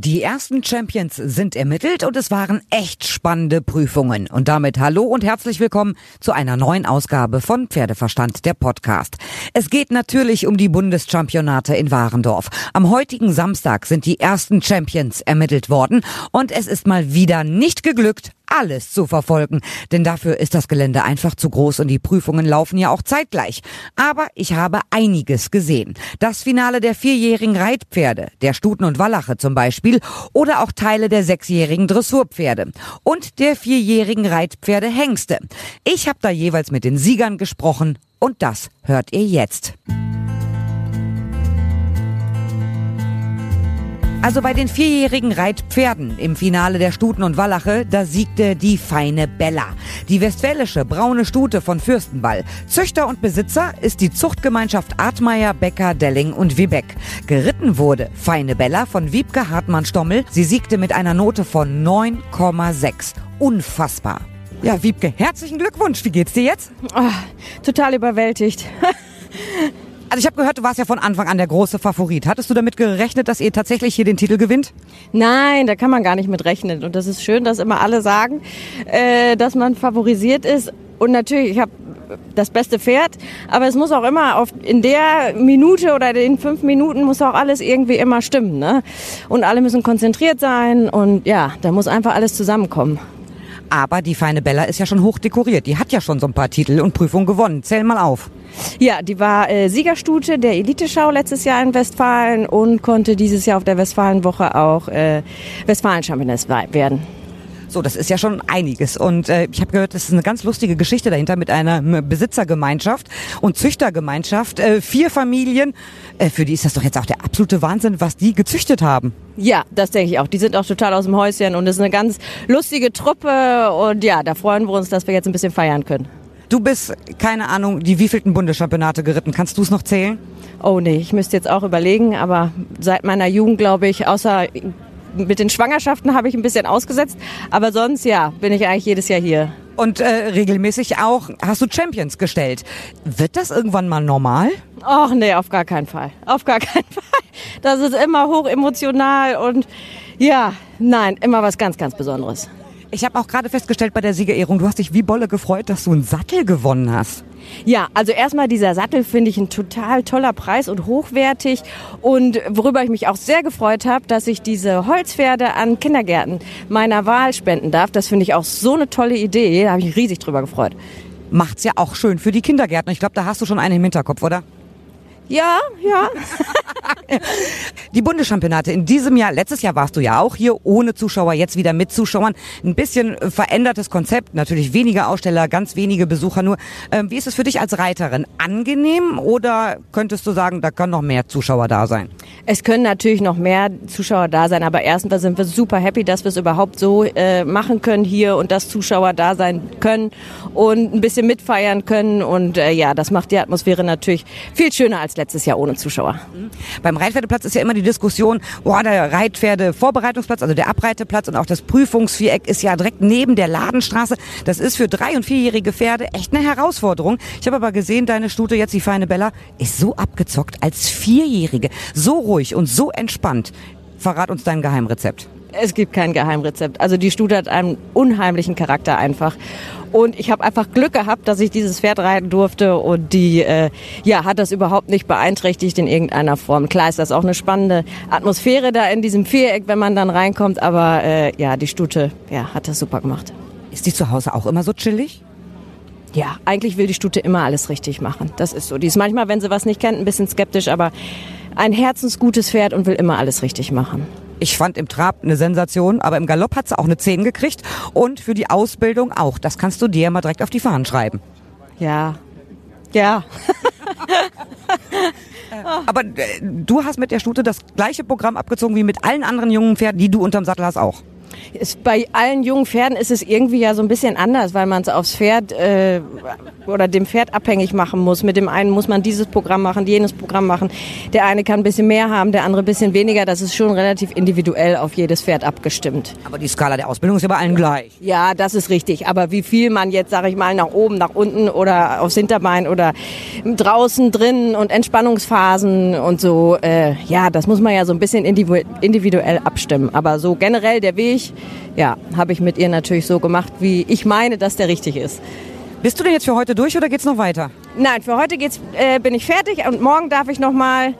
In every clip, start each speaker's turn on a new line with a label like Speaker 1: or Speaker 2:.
Speaker 1: Die ersten Champions sind ermittelt und es waren echt spannende Prüfungen. Und damit hallo und herzlich willkommen zu einer neuen Ausgabe von Pferdeverstand, der Podcast. Es geht natürlich um die Bundeschampionate in Warendorf. Am heutigen Samstag sind die ersten Champions ermittelt worden und es ist mal wieder nicht geglückt, alles zu verfolgen, denn dafür ist das Gelände einfach zu groß und die Prüfungen laufen ja auch zeitgleich. Aber ich habe einiges gesehen. Das Finale der vierjährigen Reitpferde, der Stuten und Wallache zum Beispiel, oder auch Teile der sechsjährigen Dressurpferde und der vierjährigen Reitpferde Hengste. Ich habe da jeweils mit den Siegern gesprochen und das hört ihr jetzt. Also bei den vierjährigen Reitpferden im Finale der Stuten und Wallache, da siegte die feine Bella. Die westfälische braune Stute von Fürstenball. Züchter und Besitzer ist die Zuchtgemeinschaft Artmeier, Becker, Delling und Wiebeck. Geritten wurde feine Bella von Wiebke Hartmann-Stommel. Sie siegte mit einer Note von 9,6. Unfassbar. Ja, Wiebke, herzlichen Glückwunsch. Wie geht's dir jetzt?
Speaker 2: Oh, total überwältigt.
Speaker 1: Also ich habe gehört, du warst ja von Anfang an der große Favorit. Hattest du damit gerechnet, dass ihr tatsächlich hier den Titel gewinnt?
Speaker 2: Nein, da kann man gar nicht mit rechnen. Und das ist schön, dass immer alle sagen, äh, dass man favorisiert ist. Und natürlich, ich habe das beste Pferd, aber es muss auch immer auf, in der Minute oder in fünf Minuten muss auch alles irgendwie immer stimmen. Ne? Und alle müssen konzentriert sein und ja, da muss einfach alles zusammenkommen.
Speaker 1: Aber die feine Bella ist ja schon hoch dekoriert. Die hat ja schon so ein paar Titel und Prüfungen gewonnen. Zähl mal auf.
Speaker 2: Ja, die war äh, Siegerstute der Eliteschau letztes Jahr in Westfalen und konnte dieses Jahr auf der Westfalenwoche auch äh, Westfalen-Championess werden.
Speaker 1: So, das ist ja schon einiges. Und äh, ich habe gehört, das ist eine ganz lustige Geschichte dahinter mit einer Besitzergemeinschaft und Züchtergemeinschaft. Äh, vier Familien, äh, für die ist das doch jetzt auch der absolute Wahnsinn, was die gezüchtet haben.
Speaker 2: Ja, das denke ich auch. Die sind auch total aus dem Häuschen und es ist eine ganz lustige Truppe. Und ja, da freuen wir uns, dass wir jetzt ein bisschen feiern können.
Speaker 1: Du bist, keine Ahnung, die wievielten Bundeschampionate geritten. Kannst du es noch zählen?
Speaker 2: Oh nee, ich müsste jetzt auch überlegen, aber seit meiner Jugend, glaube ich, außer mit den Schwangerschaften habe ich ein bisschen ausgesetzt. Aber sonst, ja, bin ich eigentlich jedes Jahr hier.
Speaker 1: Und äh, regelmäßig auch hast du Champions gestellt. Wird das irgendwann mal normal?
Speaker 2: Ach nee, auf gar keinen Fall. Auf gar keinen Fall. Das ist immer hoch emotional und ja, nein, immer was ganz, ganz Besonderes.
Speaker 1: Ich habe auch gerade festgestellt bei der Siegerehrung, du hast dich wie Bolle gefreut, dass du einen Sattel gewonnen hast.
Speaker 2: Ja, also erstmal dieser Sattel finde ich ein total toller Preis und hochwertig. Und worüber ich mich auch sehr gefreut habe, dass ich diese Holzpferde an Kindergärten meiner Wahl spenden darf. Das finde ich auch so eine tolle Idee. Da habe ich mich riesig drüber gefreut.
Speaker 1: Macht's ja auch schön für die Kindergärten. Ich glaube, da hast du schon einen im Hinterkopf, oder?
Speaker 2: Ja, ja.
Speaker 1: Die Bundeschampionate in diesem Jahr, letztes Jahr warst du ja auch hier ohne Zuschauer, jetzt wieder mit Zuschauern. Ein bisschen verändertes Konzept, natürlich weniger Aussteller, ganz wenige Besucher nur. Ähm, wie ist es für dich als Reiterin? Angenehm oder könntest du sagen, da können noch mehr Zuschauer da sein?
Speaker 2: Es können natürlich noch mehr Zuschauer da sein, aber erstens sind wir super happy, dass wir es überhaupt so äh, machen können hier und dass Zuschauer da sein können und ein bisschen mitfeiern können. Und äh, ja, das macht die Atmosphäre natürlich viel schöner als letztes Jahr ohne Zuschauer.
Speaker 1: Mhm. Beim Reitpferdeplatz ist ja immer die Diskussion, boah, der Reitpferde-Vorbereitungsplatz, also der Abreiteplatz und auch das Prüfungsviereck ist ja direkt neben der Ladenstraße. Das ist für drei- und vierjährige Pferde echt eine Herausforderung. Ich habe aber gesehen, deine Stute, jetzt die feine Bella, ist so abgezockt als Vierjährige. So ruhig und so entspannt. Verrat uns dein Geheimrezept.
Speaker 2: Es gibt kein Geheimrezept. Also die Stute hat einen unheimlichen Charakter einfach. Und ich habe einfach Glück gehabt, dass ich dieses Pferd reiten durfte und die äh, ja hat das überhaupt nicht beeinträchtigt in irgendeiner Form. Klar ist das auch eine spannende Atmosphäre da in diesem Viereck, wenn man dann reinkommt, aber äh, ja, die Stute ja, hat das super gemacht.
Speaker 1: Ist die zu Hause auch immer so chillig?
Speaker 2: Ja, eigentlich will die Stute immer alles richtig machen. Das ist so. Die ist manchmal, wenn sie was nicht kennt, ein bisschen skeptisch, aber ein herzensgutes Pferd und will immer alles richtig machen.
Speaker 1: Ich fand im Trab eine Sensation, aber im Galopp hat sie auch eine 10 gekriegt und für die Ausbildung auch. Das kannst du dir mal direkt auf die Fahnen schreiben.
Speaker 2: Ja. Ja.
Speaker 1: aber äh, du hast mit der Stute das gleiche Programm abgezogen wie mit allen anderen jungen Pferden, die du unterm Sattel hast auch.
Speaker 2: Ist, bei allen jungen Pferden ist es irgendwie ja so ein bisschen anders, weil man es aufs Pferd äh, oder dem Pferd abhängig machen muss. Mit dem einen muss man dieses Programm machen, jenes Programm machen. Der eine kann ein bisschen mehr haben, der andere ein bisschen weniger. Das ist schon relativ individuell auf jedes Pferd abgestimmt.
Speaker 1: Aber die Skala der Ausbildung ist ja bei allen gleich.
Speaker 2: Ja, das ist richtig. Aber wie viel man jetzt, sage ich mal, nach oben, nach unten oder aufs Hinterbein oder draußen, drinnen und Entspannungsphasen und so, äh, ja, das muss man ja so ein bisschen individuell abstimmen. Aber so generell der Weg, ja, habe ich mit ihr natürlich so gemacht, wie ich meine, dass der richtig ist.
Speaker 1: Bist du denn jetzt für heute durch oder geht's noch weiter?
Speaker 2: Nein, für heute geht's, äh, bin ich fertig und morgen darf ich noch mal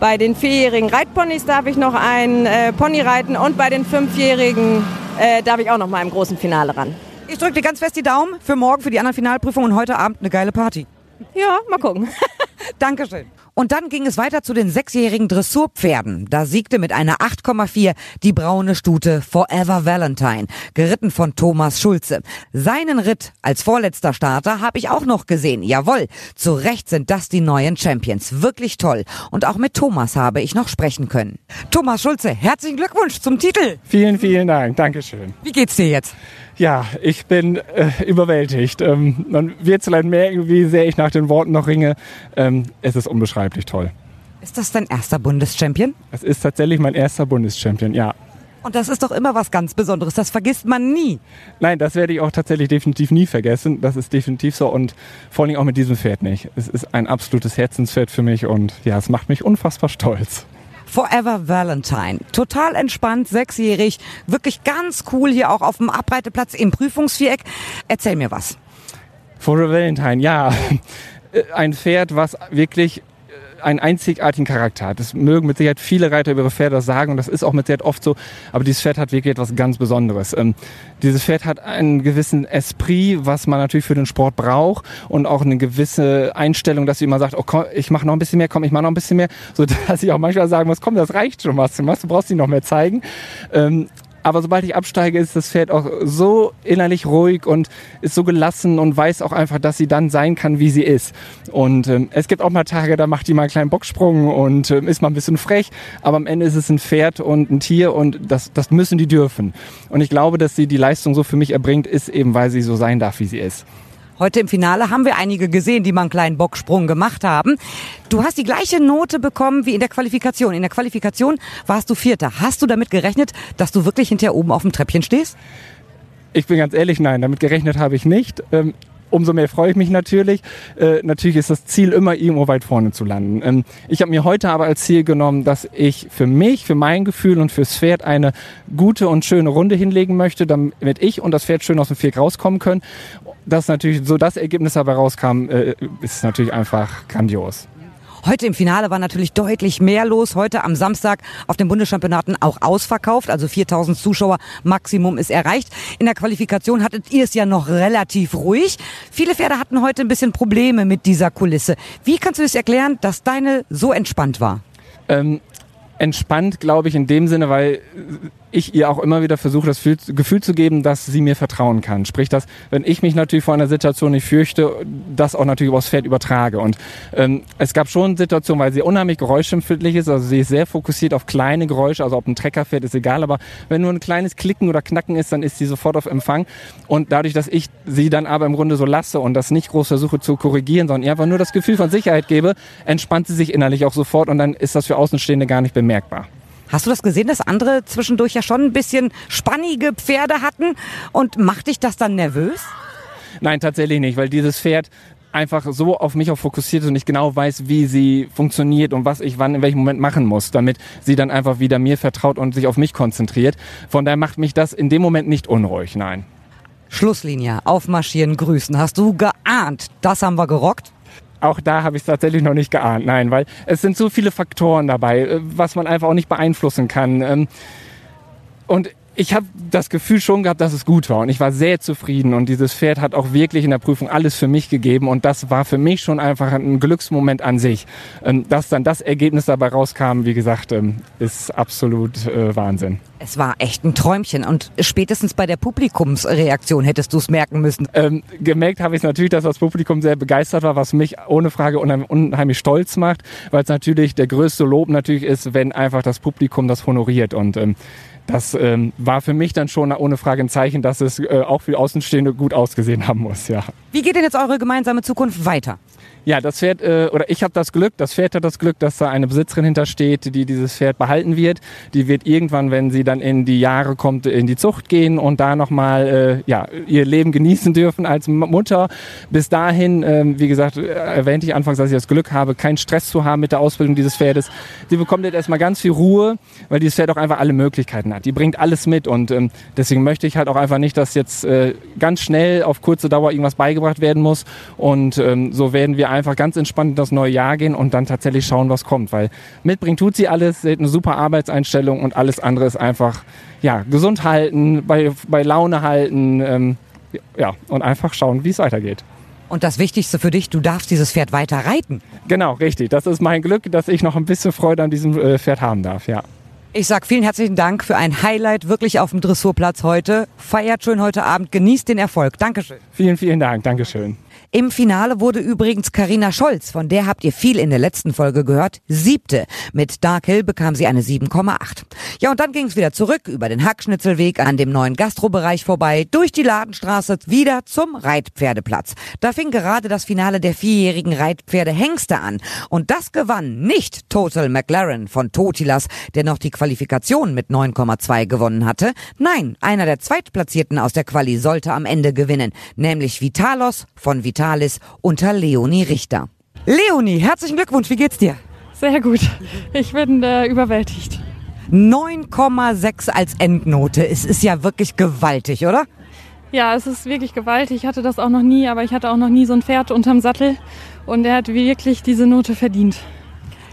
Speaker 2: bei den vierjährigen Reitponys darf ich noch ein äh, Pony reiten und bei den fünfjährigen äh, darf ich auch noch mal im großen Finale ran.
Speaker 1: Ich drücke dir ganz fest die Daumen für morgen, für die anderen Finalprüfungen und heute Abend eine geile Party.
Speaker 2: Ja, mal gucken.
Speaker 1: Dankeschön. Und dann ging es weiter zu den sechsjährigen Dressurpferden. Da siegte mit einer 8,4 die braune Stute Forever Valentine, geritten von Thomas Schulze. Seinen Ritt als vorletzter Starter habe ich auch noch gesehen. Jawohl, zu Recht sind das die neuen Champions. Wirklich toll. Und auch mit Thomas habe ich noch sprechen können. Thomas Schulze, herzlichen Glückwunsch zum Titel.
Speaker 3: Vielen, vielen Dank. Dankeschön.
Speaker 1: Wie geht's dir jetzt?
Speaker 3: Ja, ich bin äh, überwältigt. Ähm, man wird vielleicht merken, wie sehr ich nach den Worten noch ringe. Ähm, es ist unbeschreiblich toll.
Speaker 1: Ist das dein erster Bundeschampion?
Speaker 3: Es ist tatsächlich mein erster Bundeschampion, ja.
Speaker 1: Und das ist doch immer was ganz Besonderes. Das vergisst man nie.
Speaker 3: Nein, das werde ich auch tatsächlich definitiv nie vergessen. Das ist definitiv so und vor allem auch mit diesem Pferd nicht. Es ist ein absolutes Herzenspferd für mich und ja, es macht mich unfassbar stolz.
Speaker 1: Forever Valentine. Total entspannt, sechsjährig, wirklich ganz cool hier auch auf dem Abreiteplatz im Prüfungsviereck. Erzähl mir was.
Speaker 3: Forever Valentine, ja. Ein Pferd, was wirklich einen einzigartigen Charakter hat. Das mögen mit Sicherheit viele Reiter über ihre Pferde sagen und das ist auch mit Sicherheit oft so, aber dieses Pferd hat wirklich etwas ganz Besonderes. Ähm, dieses Pferd hat einen gewissen Esprit, was man natürlich für den Sport braucht und auch eine gewisse Einstellung, dass sie immer sagt, oh komm, ich mache noch ein bisschen mehr, komm, ich mache noch ein bisschen mehr, so dass ich auch manchmal sagen muss, komm, das reicht schon, was du machst, du brauchst sie noch mehr zeigen. Ähm, aber sobald ich absteige, ist das Pferd auch so innerlich ruhig und ist so gelassen und weiß auch einfach, dass sie dann sein kann, wie sie ist. Und ähm, es gibt auch mal Tage, da macht die mal einen kleinen Bocksprung und ähm, ist mal ein bisschen frech, aber am Ende ist es ein Pferd und ein Tier und das, das müssen die dürfen. Und ich glaube, dass sie die Leistung so für mich erbringt, ist eben, weil sie so sein darf, wie sie ist.
Speaker 1: Heute im Finale haben wir einige gesehen, die mal einen kleinen Bocksprung gemacht haben. Du hast die gleiche Note bekommen wie in der Qualifikation. In der Qualifikation warst du Vierter. Hast du damit gerechnet, dass du wirklich hinterher oben auf dem Treppchen stehst?
Speaker 3: Ich bin ganz ehrlich, nein, damit gerechnet habe ich nicht. Ähm, umso mehr freue ich mich natürlich. Äh, natürlich ist das Ziel immer irgendwo weit vorne zu landen. Ähm, ich habe mir heute aber als Ziel genommen, dass ich für mich, für mein Gefühl und fürs Pferd eine gute und schöne Runde hinlegen möchte, damit ich und das Pferd schön aus dem Viereck rauskommen können. Dass natürlich so das Ergebnis dabei rauskam, äh, ist natürlich einfach grandios.
Speaker 1: Heute im Finale war natürlich deutlich mehr los. Heute am Samstag auf den Bundeschampionaten auch ausverkauft. Also 4000 Zuschauer Maximum ist erreicht. In der Qualifikation hattet ihr es ja noch relativ ruhig. Viele Pferde hatten heute ein bisschen Probleme mit dieser Kulisse. Wie kannst du es das erklären, dass deine so entspannt war?
Speaker 3: Ähm, entspannt, glaube ich, in dem Sinne, weil ich ihr auch immer wieder versuche, das Gefühl zu geben, dass sie mir vertrauen kann. Sprich, dass, wenn ich mich natürlich vor einer Situation nicht fürchte, das auch natürlich aufs Pferd übertrage. Und ähm, es gab schon Situationen, weil sie unheimlich geräuschempfindlich ist, also sie ist sehr fokussiert auf kleine Geräusche, also ob ein Trecker fährt, ist egal, aber wenn nur ein kleines Klicken oder Knacken ist, dann ist sie sofort auf Empfang. Und dadurch, dass ich sie dann aber im Grunde so lasse und das nicht groß versuche zu korrigieren, sondern ihr einfach nur das Gefühl von Sicherheit gebe, entspannt sie sich innerlich auch sofort und dann ist das für Außenstehende gar nicht bemerkbar.
Speaker 1: Hast du das gesehen, dass andere zwischendurch ja schon ein bisschen spannige Pferde hatten? Und macht dich das dann nervös?
Speaker 3: Nein, tatsächlich nicht, weil dieses Pferd einfach so auf mich auch fokussiert ist und ich genau weiß, wie sie funktioniert und was ich wann in welchem Moment machen muss, damit sie dann einfach wieder mir vertraut und sich auf mich konzentriert. Von daher macht mich das in dem Moment nicht unruhig, nein.
Speaker 1: Schlusslinie, aufmarschieren, grüßen. Hast du geahnt, das haben wir gerockt?
Speaker 3: Auch da habe ich es tatsächlich noch nicht geahnt. Nein, weil es sind so viele Faktoren dabei, äh, was man einfach auch nicht beeinflussen kann. Ähm, und ich habe das Gefühl schon gehabt, dass es gut war und ich war sehr zufrieden und dieses Pferd hat auch wirklich in der Prüfung alles für mich gegeben und das war für mich schon einfach ein Glücksmoment an sich. Ähm, dass dann das Ergebnis dabei rauskam, wie gesagt, ähm, ist absolut äh, Wahnsinn.
Speaker 1: Es war echt ein Träumchen und spätestens bei der Publikumsreaktion hättest du es merken müssen.
Speaker 3: Ähm, gemerkt habe ich natürlich, dass das Publikum sehr begeistert war, was mich ohne Frage unheimlich, stolz macht, weil es natürlich der größte Lob natürlich ist, wenn einfach das Publikum das honoriert und ähm, das ähm, war für mich dann schon ohne Frage ein Zeichen, dass es äh, auch für Außenstehende gut ausgesehen haben muss, ja.
Speaker 1: Wie geht denn jetzt eure gemeinsame Zukunft weiter?
Speaker 3: Ja, das Pferd, äh, oder ich habe das Glück, das Pferd hat das Glück, dass da eine Besitzerin hintersteht, die dieses Pferd behalten wird. Die wird irgendwann, wenn sie dann in die Jahre kommt, in die Zucht gehen und da nochmal äh, ja, ihr Leben genießen dürfen als Mutter. Bis dahin, äh, wie gesagt, erwähnte ich anfangs, dass ich das Glück habe, keinen Stress zu haben mit der Ausbildung dieses Pferdes. Sie bekommt jetzt erstmal ganz viel Ruhe, weil dieses Pferd auch einfach alle Möglichkeiten hat. Die bringt alles mit und ähm, deswegen möchte ich halt auch einfach nicht, dass jetzt äh, ganz schnell auf kurze Dauer irgendwas beigebracht werden muss. Und ähm, so werden wir einfach ganz entspannt in das neue Jahr gehen und dann tatsächlich schauen, was kommt. Weil mitbringen tut sie alles, sie hat eine super Arbeitseinstellung und alles andere ist einfach ja, gesund halten, bei, bei Laune halten ähm, ja, und einfach schauen, wie es weitergeht.
Speaker 1: Und das Wichtigste für dich, du darfst dieses Pferd weiter reiten.
Speaker 3: Genau, richtig. Das ist mein Glück, dass ich noch ein bisschen Freude an diesem äh, Pferd haben darf, ja.
Speaker 1: Ich sag vielen herzlichen Dank für ein Highlight wirklich auf dem Dressurplatz heute. Feiert schön heute Abend, genießt den Erfolg. Dankeschön.
Speaker 3: Vielen, vielen Dank. Dankeschön.
Speaker 1: Im Finale wurde übrigens Karina Scholz, von der habt ihr viel in der letzten Folge gehört, siebte. Mit Dark Hill bekam sie eine 7,8. Ja, und dann ging es wieder zurück über den Hackschnitzelweg an dem neuen Gastrobereich vorbei, durch die Ladenstraße wieder zum Reitpferdeplatz. Da fing gerade das Finale der vierjährigen Reitpferde Hengste an. Und das gewann nicht Total McLaren von Totilas, der noch die Qualifikation mit 9,2 gewonnen hatte. Nein, einer der Zweitplatzierten aus der Quali sollte am Ende gewinnen, nämlich Vitalos von Vitalis Vitalis unter Leonie Richter. Leonie, herzlichen Glückwunsch, wie geht's dir?
Speaker 4: Sehr gut. Ich bin äh, überwältigt.
Speaker 1: 9,6 als Endnote. Es ist ja wirklich gewaltig, oder?
Speaker 4: Ja, es ist wirklich gewaltig. Ich hatte das auch noch nie, aber ich hatte auch noch nie so ein Pferd unterm Sattel. Und er hat wirklich diese Note verdient.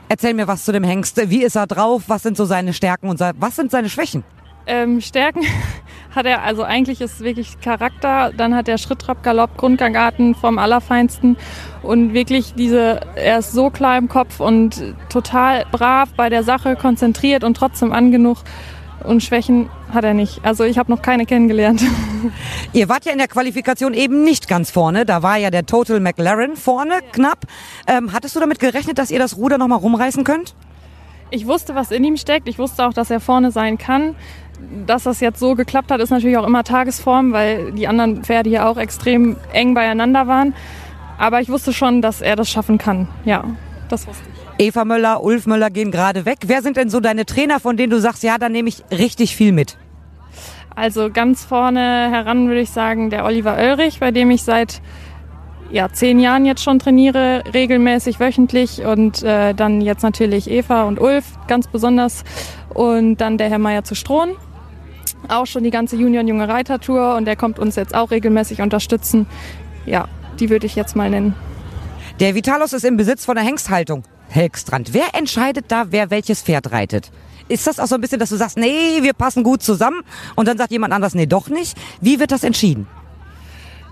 Speaker 1: Erzähl mir was zu dem Hengst. Wie ist er drauf? Was sind so seine Stärken und was sind seine Schwächen?
Speaker 4: Ähm, Stärken hat er, also eigentlich ist wirklich Charakter, dann hat er Schritt, Trab, Galopp, Grundgangarten vom Allerfeinsten und wirklich diese, er ist so klar im Kopf und total brav bei der Sache, konzentriert und trotzdem angenug und Schwächen hat er nicht. Also ich habe noch keine kennengelernt.
Speaker 1: Ihr wart ja in der Qualifikation eben nicht ganz vorne. Da war ja der Total McLaren vorne knapp. Ähm, hattest du damit gerechnet, dass ihr das Ruder nochmal rumreißen könnt?
Speaker 4: Ich wusste, was in ihm steckt. Ich wusste auch, dass er vorne sein kann dass das jetzt so geklappt hat, ist natürlich auch immer Tagesform, weil die anderen Pferde hier auch extrem eng beieinander waren. Aber ich wusste schon, dass er das schaffen kann. Ja, das wusste ich.
Speaker 1: Eva Möller, Ulf Möller gehen gerade weg. Wer sind denn so deine Trainer, von denen du sagst, ja, da nehme ich richtig viel mit?
Speaker 4: Also ganz vorne heran würde ich sagen, der Oliver Oelrich, bei dem ich seit ja, zehn Jahren jetzt schon trainiere, regelmäßig wöchentlich. Und äh, dann jetzt natürlich Eva und Ulf, ganz besonders. Und dann der Herr Meier zu Strohn, auch schon die ganze Junior Junge Reiter Tour und der kommt uns jetzt auch regelmäßig unterstützen. Ja, die würde ich jetzt mal nennen.
Speaker 1: Der Vitalos ist im Besitz von der Hengsthaltung. Helgstrand. Wer entscheidet da, wer welches Pferd reitet? Ist das auch so ein bisschen, dass du sagst, nee, wir passen gut zusammen und dann sagt jemand anders, nee, doch nicht? Wie wird das entschieden?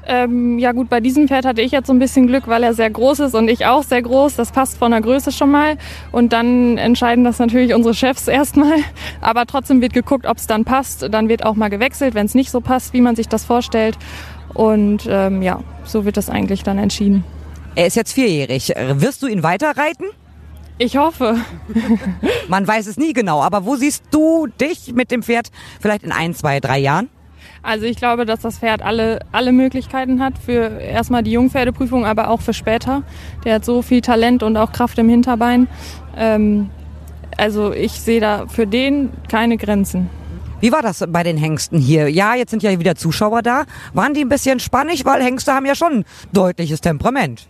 Speaker 4: Ähm, ja gut, bei diesem Pferd hatte ich jetzt so ein bisschen Glück, weil er sehr groß ist und ich auch sehr groß. Das passt von der Größe schon mal. Und dann entscheiden das natürlich unsere Chefs erstmal. Aber trotzdem wird geguckt, ob es dann passt. Dann wird auch mal gewechselt, wenn es nicht so passt, wie man sich das vorstellt. Und ähm, ja, so wird das eigentlich dann entschieden.
Speaker 1: Er ist jetzt vierjährig. Wirst du ihn weiterreiten?
Speaker 4: Ich hoffe.
Speaker 1: Man weiß es nie genau, aber wo siehst du dich mit dem Pferd vielleicht in ein, zwei, drei Jahren?
Speaker 4: Also ich glaube, dass das Pferd alle, alle Möglichkeiten hat für erstmal die Jungpferdeprüfung, aber auch für später. Der hat so viel Talent und auch Kraft im Hinterbein. Ähm, also ich sehe da für den keine Grenzen.
Speaker 1: Wie war das bei den Hengsten hier? Ja, jetzt sind ja wieder Zuschauer da. Waren die ein bisschen spannig, weil Hengste haben ja schon deutliches Temperament.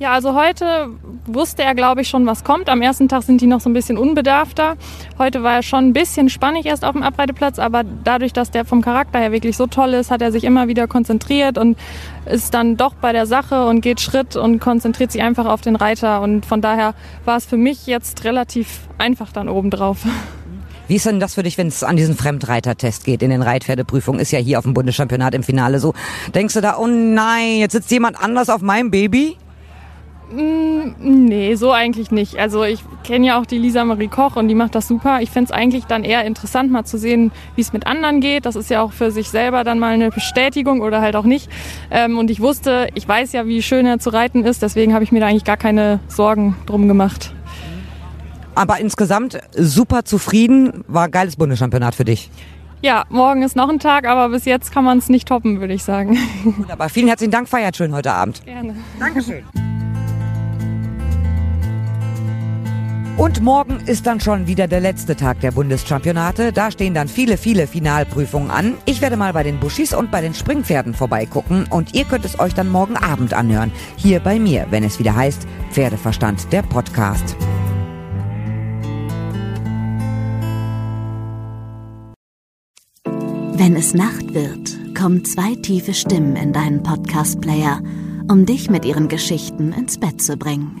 Speaker 4: Ja, also heute wusste er, glaube ich, schon, was kommt. Am ersten Tag sind die noch so ein bisschen unbedarfter. Heute war er schon ein bisschen spannig erst auf dem Abreiteplatz, aber dadurch, dass der vom Charakter her wirklich so toll ist, hat er sich immer wieder konzentriert und ist dann doch bei der Sache und geht Schritt und konzentriert sich einfach auf den Reiter. Und von daher war es für mich jetzt relativ einfach dann obendrauf.
Speaker 1: Wie ist denn das für dich, wenn es an diesen Fremdreitertest geht in den Reitpferdeprüfungen? Ist ja hier auf dem Bundeschampionat im Finale so. Denkst du da, oh nein, jetzt sitzt jemand anders auf meinem Baby?
Speaker 4: Mm, nee, so eigentlich nicht. Also ich kenne ja auch die Lisa Marie Koch und die macht das super. Ich fände es eigentlich dann eher interessant, mal zu sehen, wie es mit anderen geht. Das ist ja auch für sich selber dann mal eine Bestätigung oder halt auch nicht. Ähm, und ich wusste, ich weiß ja, wie schön er zu reiten ist, deswegen habe ich mir da eigentlich gar keine Sorgen drum gemacht.
Speaker 1: Aber insgesamt super zufrieden, war ein geiles Bundeschampionat für dich.
Speaker 4: Ja, morgen ist noch ein Tag, aber bis jetzt kann man es nicht toppen, würde ich sagen.
Speaker 1: Wunderbar. Vielen herzlichen Dank, feiert schön heute Abend.
Speaker 4: Gerne.
Speaker 1: Dankeschön. Und morgen ist dann schon wieder der letzte Tag der Bundeschampionate. Da stehen dann viele, viele Finalprüfungen an. Ich werde mal bei den Buschis und bei den Springpferden vorbeigucken und ihr könnt es euch dann morgen Abend anhören. Hier bei mir, wenn es wieder heißt Pferdeverstand, der Podcast.
Speaker 5: Wenn es Nacht wird, kommen zwei tiefe Stimmen in deinen Podcast-Player, um dich mit ihren Geschichten ins Bett zu bringen.